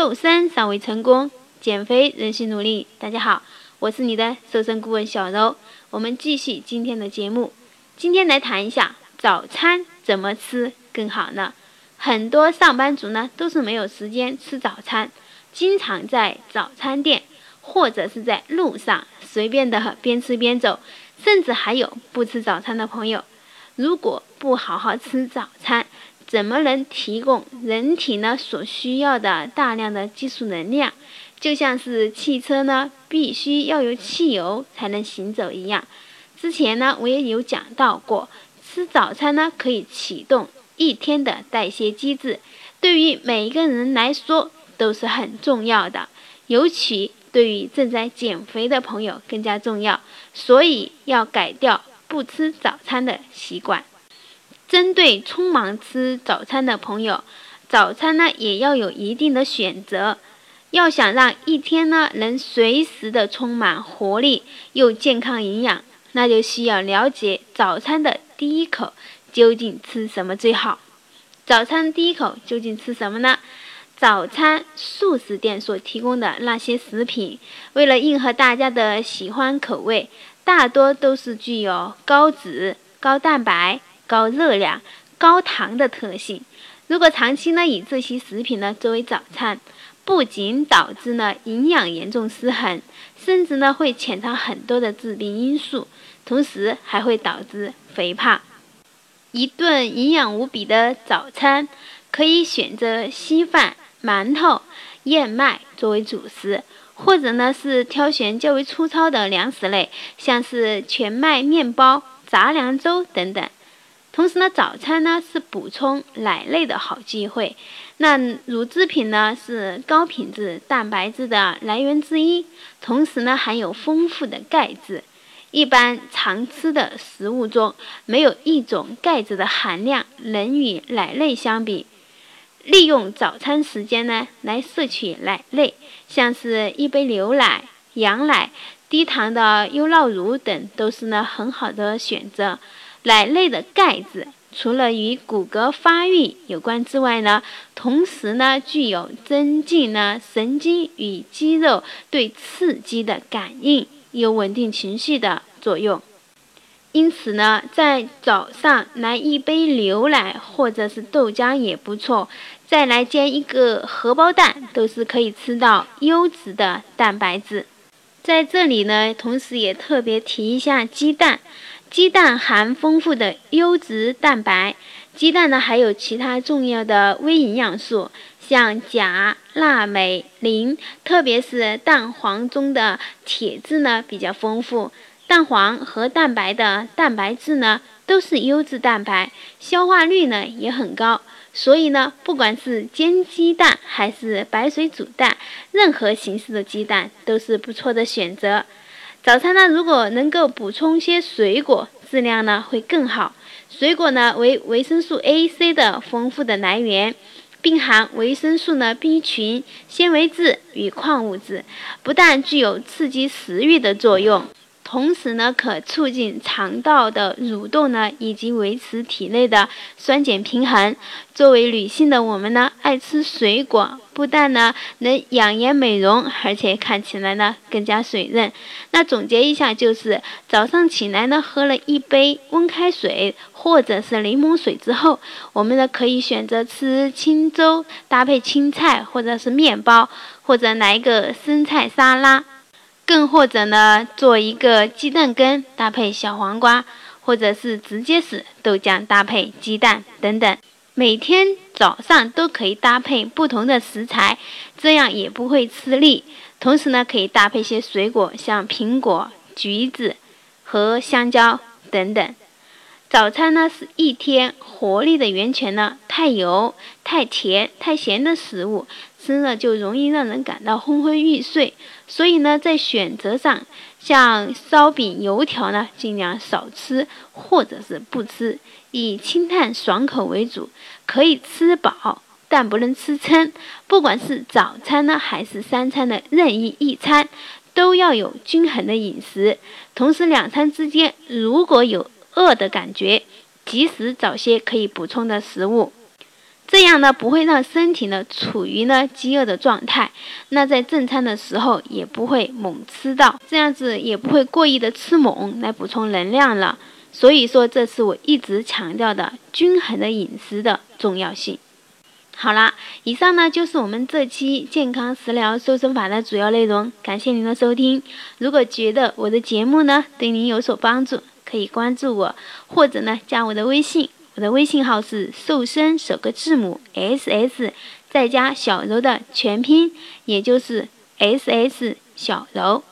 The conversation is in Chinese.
瘦身尚未成功，减肥仍需努力。大家好，我是你的瘦身顾问小柔。我们继续今天的节目，今天来谈一下早餐怎么吃更好呢？很多上班族呢都是没有时间吃早餐，经常在早餐店或者是在路上随便的边吃边走，甚至还有不吃早餐的朋友。如果不好好吃早餐，怎么能提供人体呢所需要的大量的技术能量？就像是汽车呢必须要有汽油才能行走一样。之前呢我也有讲到过，吃早餐呢可以启动一天的代谢机制，对于每一个人来说都是很重要的，尤其对于正在减肥的朋友更加重要。所以要改掉不吃早餐的习惯。针对匆忙吃早餐的朋友，早餐呢也要有一定的选择。要想让一天呢能随时的充满活力又健康营养，那就需要了解早餐的第一口究竟吃什么最好。早餐第一口究竟吃什么呢？早餐素食店所提供的那些食品，为了迎合大家的喜欢口味，大多都是具有高脂、高蛋白。高热量、高糖的特性，如果长期呢以这些食品呢作为早餐，不仅导致呢营养严重失衡，甚至呢会潜藏很多的致病因素，同时还会导致肥胖。一顿营养无比的早餐，可以选择稀饭、馒头、燕麦作为主食，或者呢是挑选较为粗糙的粮食类，像是全麦面包、杂粮粥等等。同时呢，早餐呢是补充奶类的好机会。那乳制品呢是高品质蛋白质的来源之一，同时呢含有丰富的钙质。一般常吃的食物中，没有一种钙质的含量能与奶类相比。利用早餐时间呢来摄取奶类，像是一杯牛奶、羊奶、低糖的优酪乳等，都是呢很好的选择。奶类的钙质除了与骨骼发育有关之外呢，同时呢具有增进呢神经与肌肉对刺激的感应，有稳定情绪的作用。因此呢，在早上来一杯牛奶或者是豆浆也不错，再来煎一个荷包蛋，都是可以吃到优质的蛋白质。在这里呢，同时也特别提一下鸡蛋。鸡蛋含丰富的优质蛋白，鸡蛋呢还有其他重要的微营养素，像钾、钠、镁、磷，特别是蛋黄中的铁质呢比较丰富。蛋黄和蛋白的蛋白质呢都是优质蛋白，消化率呢也很高，所以呢不管是煎鸡蛋还是白水煮蛋，任何形式的鸡蛋都是不错的选择。早餐呢，如果能够补充些水果，质量呢会更好。水果呢为维生素 A、C 的丰富的来源，并含维生素呢 B 群、纤维质与矿物质，不但具有刺激食欲的作用。同时呢，可促进肠道的蠕动呢，以及维持体内的酸碱平衡。作为女性的我们呢，爱吃水果，不但呢能养颜美容，而且看起来呢更加水润。那总结一下，就是早上起来呢，喝了一杯温开水或者是柠檬水之后，我们呢可以选择吃清粥，搭配青菜或者是面包，或者来个生菜沙拉。更或者呢，做一个鸡蛋羹搭配小黄瓜，或者是直接是豆浆搭配鸡蛋等等。每天早上都可以搭配不同的食材，这样也不会吃腻。同时呢，可以搭配些水果，像苹果、橘子和香蕉等等。早餐呢是一天活力的源泉呢。太油、太甜、太咸的食物吃了就容易让人感到昏昏欲睡。所以呢，在选择上，像烧饼、油条呢，尽量少吃或者是不吃，以清淡爽口为主。可以吃饱，但不能吃撑。不管是早餐呢，还是三餐的任意一餐，都要有均衡的饮食。同时，两餐之间如果有饿的感觉，及时找些可以补充的食物。这样呢不会让身体呢处于呢饥饿的状态，那在正餐的时候也不会猛吃到，这样子也不会过意的吃猛来补充能量了。所以说，这是我一直强调的均衡的饮食的重要性。好啦，以上呢就是我们这期健康食疗瘦身法的主要内容。感谢您的收听。如果觉得我的节目呢对您有所帮助，可以关注我，或者呢加我的微信。我的微信号是瘦身首个字母 S S 再加小柔的全拼，也就是 S S 小柔。